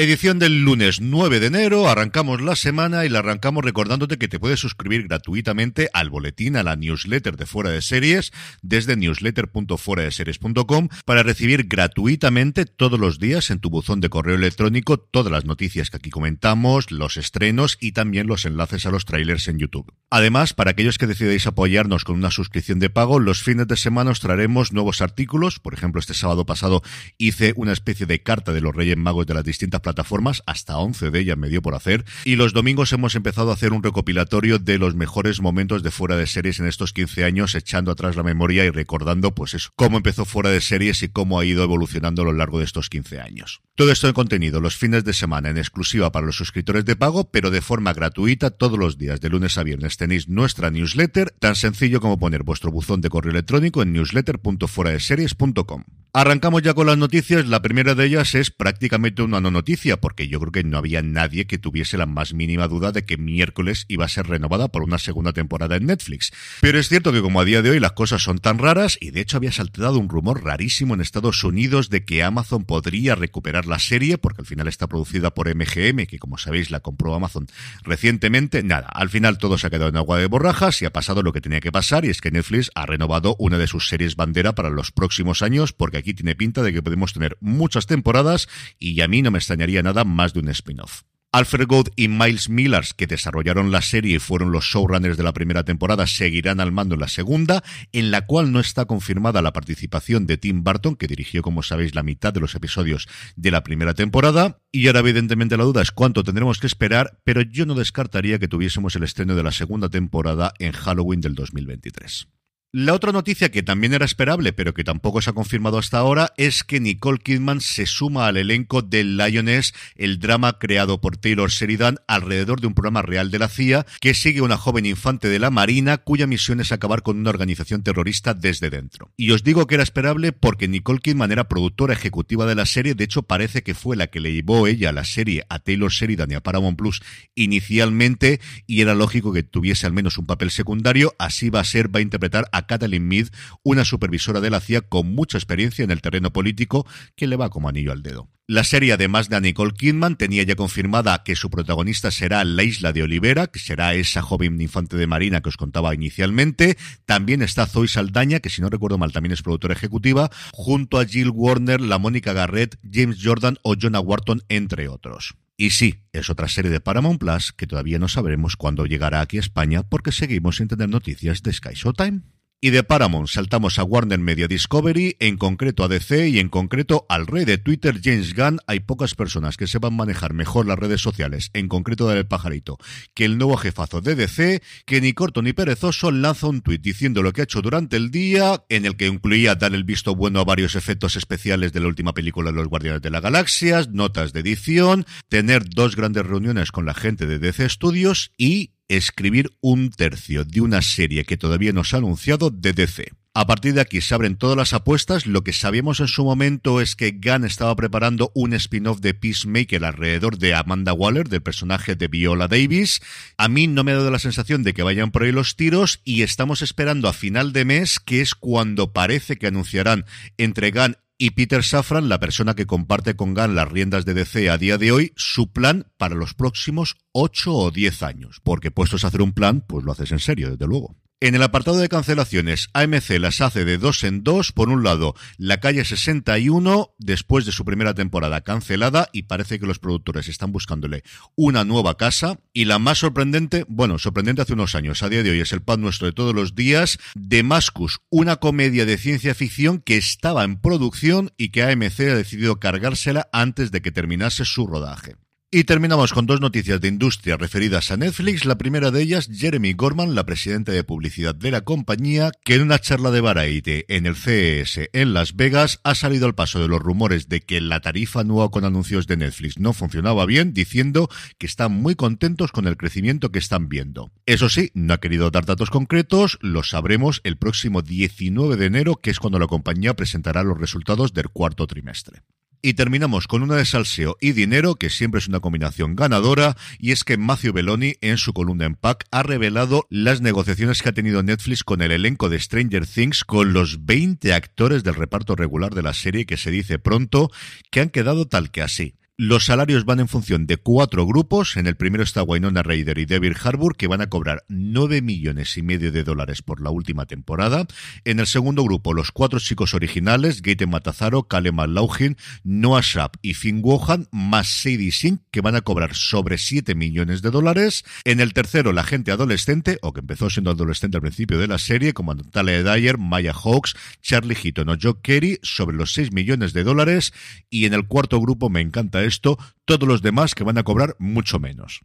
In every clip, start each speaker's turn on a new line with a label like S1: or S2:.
S1: Edición del lunes 9 de enero, arrancamos la semana y la arrancamos recordándote que te puedes suscribir gratuitamente al boletín, a la newsletter de Fuera de Series, desde newsletter.fueradeseries.com para recibir gratuitamente todos los días en tu buzón de correo electrónico todas las noticias que aquí comentamos, los estrenos y también los enlaces a los trailers en YouTube. Además, para aquellos que decidáis apoyarnos con una suscripción de pago, los fines de semana os traeremos nuevos artículos. Por ejemplo, este sábado pasado hice una especie de carta de los Reyes Magos de las distintas plataformas, hasta 11 de ellas me dio por hacer. Y los domingos hemos empezado a hacer un recopilatorio de los mejores momentos de fuera de series en estos 15 años, echando atrás la memoria y recordando, pues eso, cómo empezó fuera de series y cómo ha ido evolucionando a lo largo de estos 15 años. Todo esto en contenido los fines de semana en exclusiva para los suscriptores de pago, pero de forma gratuita todos los días, de lunes a viernes. Tenéis nuestra newsletter, tan sencillo como poner vuestro buzón de correo electrónico en newsletter.fueradeseries.com. Arrancamos ya con las noticias. La primera de ellas es prácticamente una no noticia, porque yo creo que no había nadie que tuviese la más mínima duda de que miércoles iba a ser renovada por una segunda temporada en Netflix. Pero es cierto que como a día de hoy las cosas son tan raras, y de hecho había saltado un rumor rarísimo en Estados Unidos de que Amazon podría recuperar la serie, porque al final está producida por MGM, que como sabéis la compró Amazon recientemente. Nada, al final todo se ha quedado en agua de borrajas y ha pasado lo que tenía que pasar, y es que Netflix ha renovado una de sus series bandera para los próximos años, porque aquí tiene pinta de que podemos tener muchas temporadas y a mí no me extrañaría nada más de un spin-off. Alfred Gould y Miles Millers, que desarrollaron la serie y fueron los showrunners de la primera temporada, seguirán al mando en la segunda, en la cual no está confirmada la participación de Tim Burton, que dirigió, como sabéis, la mitad de los episodios de la primera temporada. Y ahora, evidentemente, la duda es cuánto tendremos que esperar, pero yo no descartaría que tuviésemos el estreno de la segunda temporada en Halloween del 2023. La otra noticia que también era esperable, pero que tampoco se ha confirmado hasta ahora, es que Nicole Kidman se suma al elenco de Lioness, el drama creado por Taylor Sheridan alrededor de un programa real de la CIA que sigue una joven infante de la Marina cuya misión es acabar con una organización terrorista desde dentro. Y os digo que era esperable porque Nicole Kidman era productora ejecutiva de la serie, de hecho parece que fue la que le llevó ella la serie a Taylor Sheridan y a Paramount Plus inicialmente y era lógico que tuviese al menos un papel secundario, así va a ser, va a interpretar a Kathleen Mead, una supervisora de la CIA con mucha experiencia en el terreno político que le va como anillo al dedo. La serie, además de Nicole Kidman, tenía ya confirmada que su protagonista será la isla de Olivera, que será esa joven infante de Marina que os contaba inicialmente. También está Zoe Saldaña, que si no recuerdo mal también es productora ejecutiva, junto a Jill Warner, la Mónica Garrett, James Jordan o Jonah Wharton, entre otros. Y sí, es otra serie de Paramount Plus que todavía no sabremos cuándo llegará aquí a España porque seguimos sin tener noticias de Sky Showtime. Y de Paramount saltamos a Warner Media Discovery, en concreto a DC y en concreto al rey de Twitter, James Gunn. Hay pocas personas que sepan manejar mejor las redes sociales, en concreto del pajarito, que el nuevo jefazo de DC, que ni corto ni perezoso lanza un tuit diciendo lo que ha hecho durante el día, en el que incluía dar el visto bueno a varios efectos especiales de la última película de los Guardianes de la Galaxia, notas de edición, tener dos grandes reuniones con la gente de DC Studios y escribir un tercio de una serie que todavía no se ha anunciado de DC. A partir de aquí se abren todas las apuestas. Lo que sabíamos en su momento es que Gunn estaba preparando un spin-off de Peacemaker alrededor de Amanda Waller, del personaje de Viola Davis. A mí no me ha dado la sensación de que vayan por ahí los tiros y estamos esperando a final de mes, que es cuando parece que anunciarán entre Gunn y Peter Safran, la persona que comparte con Gunn las riendas de DC a día de hoy, su plan para los próximos 8 o 10 años. Porque puestos a hacer un plan, pues lo haces en serio, desde luego. En el apartado de cancelaciones, AMC las hace de dos en dos. Por un lado, La Calle 61, después de su primera temporada cancelada, y parece que los productores están buscándole una nueva casa. Y la más sorprendente, bueno, sorprendente hace unos años, a día de hoy es el pan nuestro de todos los días, Damascus, una comedia de ciencia ficción que estaba en producción y que AMC ha decidido cargársela antes de que terminase su rodaje. Y terminamos con dos noticias de industria referidas a Netflix. La primera de ellas, Jeremy Gorman, la presidenta de publicidad de la compañía, que en una charla de Variety en el CES en Las Vegas ha salido al paso de los rumores de que la tarifa nueva con anuncios de Netflix no funcionaba bien, diciendo que están muy contentos con el crecimiento que están viendo. Eso sí, no ha querido dar datos concretos, lo sabremos el próximo 19 de enero, que es cuando la compañía presentará los resultados del cuarto trimestre. Y terminamos con una de salseo y dinero, que siempre es una combinación ganadora, y es que Matthew Belloni, en su columna en Pack, ha revelado las negociaciones que ha tenido Netflix con el elenco de Stranger Things, con los 20 actores del reparto regular de la serie, que se dice pronto, que han quedado tal que así. Los salarios van en función de cuatro grupos. En el primero está Wynonna Ryder y David Harbour, que van a cobrar nueve millones y medio de dólares por la última temporada. En el segundo grupo, los cuatro chicos originales, Gaten Matazaro, Kale McLaughlin, Noah Sharp y Finn Wohan, más Sadie Sink, que van a cobrar sobre siete millones de dólares. En el tercero, la gente adolescente, o que empezó siendo adolescente al principio de la serie, como Natalia Dyer, Maya Hawks, Charlie Heaton o Joe Kerry, sobre los seis millones de dólares. Y en el cuarto grupo, me encanta esto, todos los demás que van a cobrar mucho menos.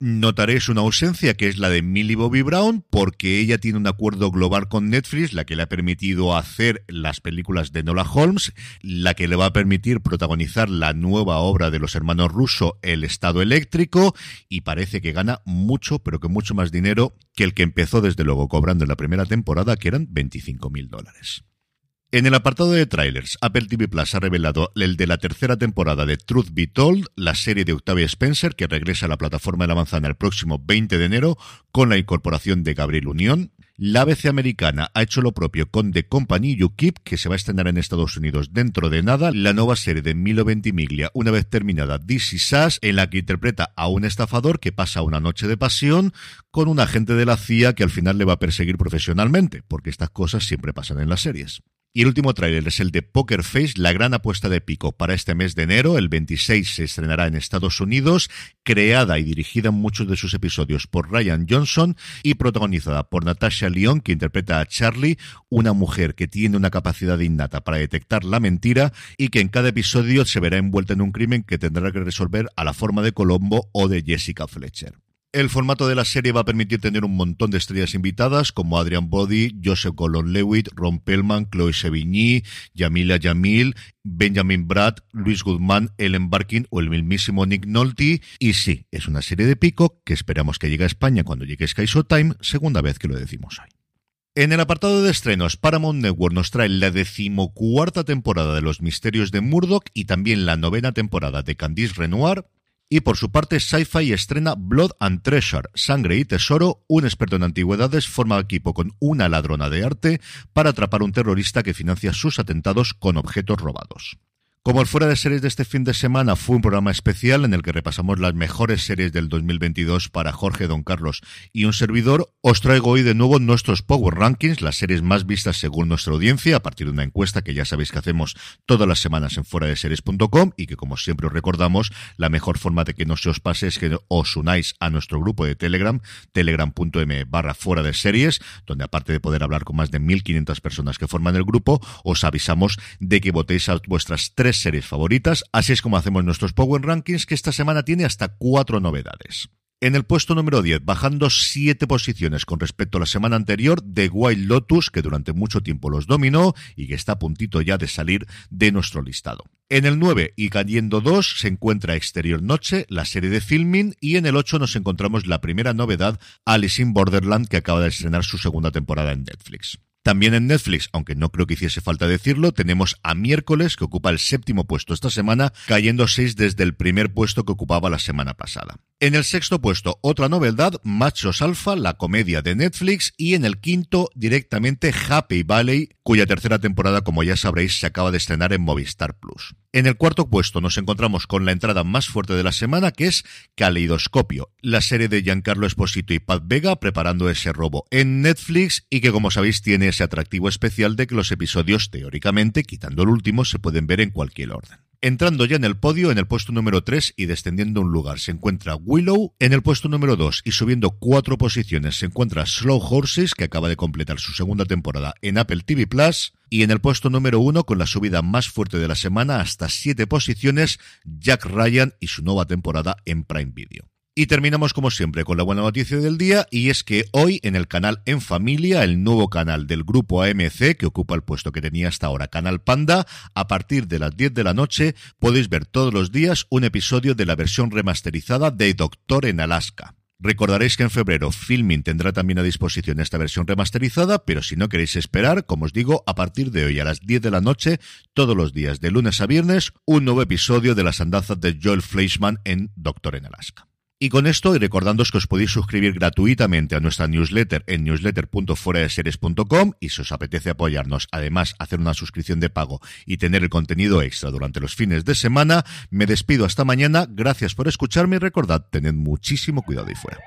S1: Notaréis una ausencia que es la de Millie Bobby Brown porque ella tiene un acuerdo global con Netflix, la que le ha permitido hacer las películas de Nola Holmes, la que le va a permitir protagonizar la nueva obra de los hermanos Russo, El Estado Eléctrico, y parece que gana mucho, pero que mucho más dinero que el que empezó desde luego cobrando en la primera temporada, que eran 25 mil dólares. En el apartado de trailers, Apple TV Plus ha revelado el de la tercera temporada de Truth Be Told, la serie de Octavia Spencer, que regresa a la plataforma de la manzana el próximo 20 de enero con la incorporación de Gabriel Unión. La ABC americana ha hecho lo propio con The Company Keep, que se va a estrenar en Estados Unidos dentro de nada. La nueva serie de Milo Ventimiglia, una vez terminada This Is Us, en la que interpreta a un estafador que pasa una noche de pasión con un agente de la CIA que al final le va a perseguir profesionalmente, porque estas cosas siempre pasan en las series. Y el último tráiler es el de Poker Face, la gran apuesta de Pico para este mes de enero. El 26 se estrenará en Estados Unidos, creada y dirigida en muchos de sus episodios por Ryan Johnson y protagonizada por Natasha Lyon, que interpreta a Charlie, una mujer que tiene una capacidad innata para detectar la mentira y que en cada episodio se verá envuelta en un crimen que tendrá que resolver a la forma de Colombo o de Jessica Fletcher. El formato de la serie va a permitir tener un montón de estrellas invitadas como Adrian Brody, Joseph Gordon-Lewitt, Ron Pellman, Chloe Sevigny, Yamila Yamil, Benjamin Brad, Luis Guzmán, Ellen Barkin o el mismísimo Nick Nolte. Y sí, es una serie de pico que esperamos que llegue a España cuando llegue Sky Time, segunda vez que lo decimos hoy. En el apartado de estrenos, Paramount Network nos trae la decimocuarta temporada de Los Misterios de Murdoch y también la novena temporada de Candice Renoir, y por su parte, Sci-Fi estrena Blood and Treasure, Sangre y Tesoro. Un experto en antigüedades forma equipo con una ladrona de arte para atrapar a un terrorista que financia sus atentados con objetos robados. Como el fuera de series de este fin de semana fue un programa especial en el que repasamos las mejores series del 2022 para Jorge Don Carlos y un servidor, os traigo hoy de nuevo nuestros Power Rankings, las series más vistas según nuestra audiencia, a partir de una encuesta que ya sabéis que hacemos todas las semanas en fuera de series.com y que como siempre os recordamos, la mejor forma de que no se os pase es que os unáis a nuestro grupo de Telegram, telegram.m barra fuera de series, donde aparte de poder hablar con más de 1500 personas que forman el grupo, os avisamos de que votéis a vuestras tres series favoritas, así es como hacemos nuestros Power Rankings, que esta semana tiene hasta cuatro novedades. En el puesto número 10, bajando siete posiciones con respecto a la semana anterior, The Wild Lotus, que durante mucho tiempo los dominó y que está a puntito ya de salir de nuestro listado. En el 9 y cayendo 2 se encuentra Exterior Noche, la serie de filming, y en el 8 nos encontramos la primera novedad, Alice in Borderland, que acaba de estrenar su segunda temporada en Netflix. También en Netflix, aunque no creo que hiciese falta decirlo, tenemos a miércoles, que ocupa el séptimo puesto esta semana, cayendo seis desde el primer puesto que ocupaba la semana pasada. En el sexto puesto, otra novedad, Machos Alfa, la comedia de Netflix, y en el quinto, directamente Happy Valley, cuya tercera temporada, como ya sabréis, se acaba de estrenar en Movistar Plus. En el cuarto puesto nos encontramos con la entrada más fuerte de la semana, que es Caleidoscopio, la serie de Giancarlo Esposito y Pat Vega preparando ese robo en Netflix y que, como sabéis, tiene ese atractivo especial de que los episodios, teóricamente, quitando el último, se pueden ver en cualquier orden. Entrando ya en el podio, en el puesto número 3 y descendiendo un lugar, se encuentra Willow. En el puesto número 2 y subiendo cuatro posiciones se encuentra Slow Horses, que acaba de completar su segunda temporada en Apple TV Plus. Y en el puesto número 1, con la subida más fuerte de la semana, hasta siete posiciones, Jack Ryan y su nueva temporada en Prime Video. Y terminamos como siempre con la buena noticia del día y es que hoy en el canal En Familia, el nuevo canal del grupo AMC que ocupa el puesto que tenía hasta ahora Canal Panda, a partir de las 10 de la noche podéis ver todos los días un episodio de la versión remasterizada de Doctor en Alaska. Recordaréis que en febrero Filming tendrá también a disposición esta versión remasterizada, pero si no queréis esperar, como os digo, a partir de hoy a las 10 de la noche, todos los días de lunes a viernes, un nuevo episodio de las andanzas de Joel Fleischman en Doctor en Alaska. Y con esto, y recordándoos que os podéis suscribir gratuitamente a nuestra newsletter en newsletter.fueradeseries.com y si os apetece apoyarnos, además hacer una suscripción de pago y tener el contenido extra durante los fines de semana, me despido hasta mañana, gracias por escucharme y recordad, tened muchísimo cuidado y fuera.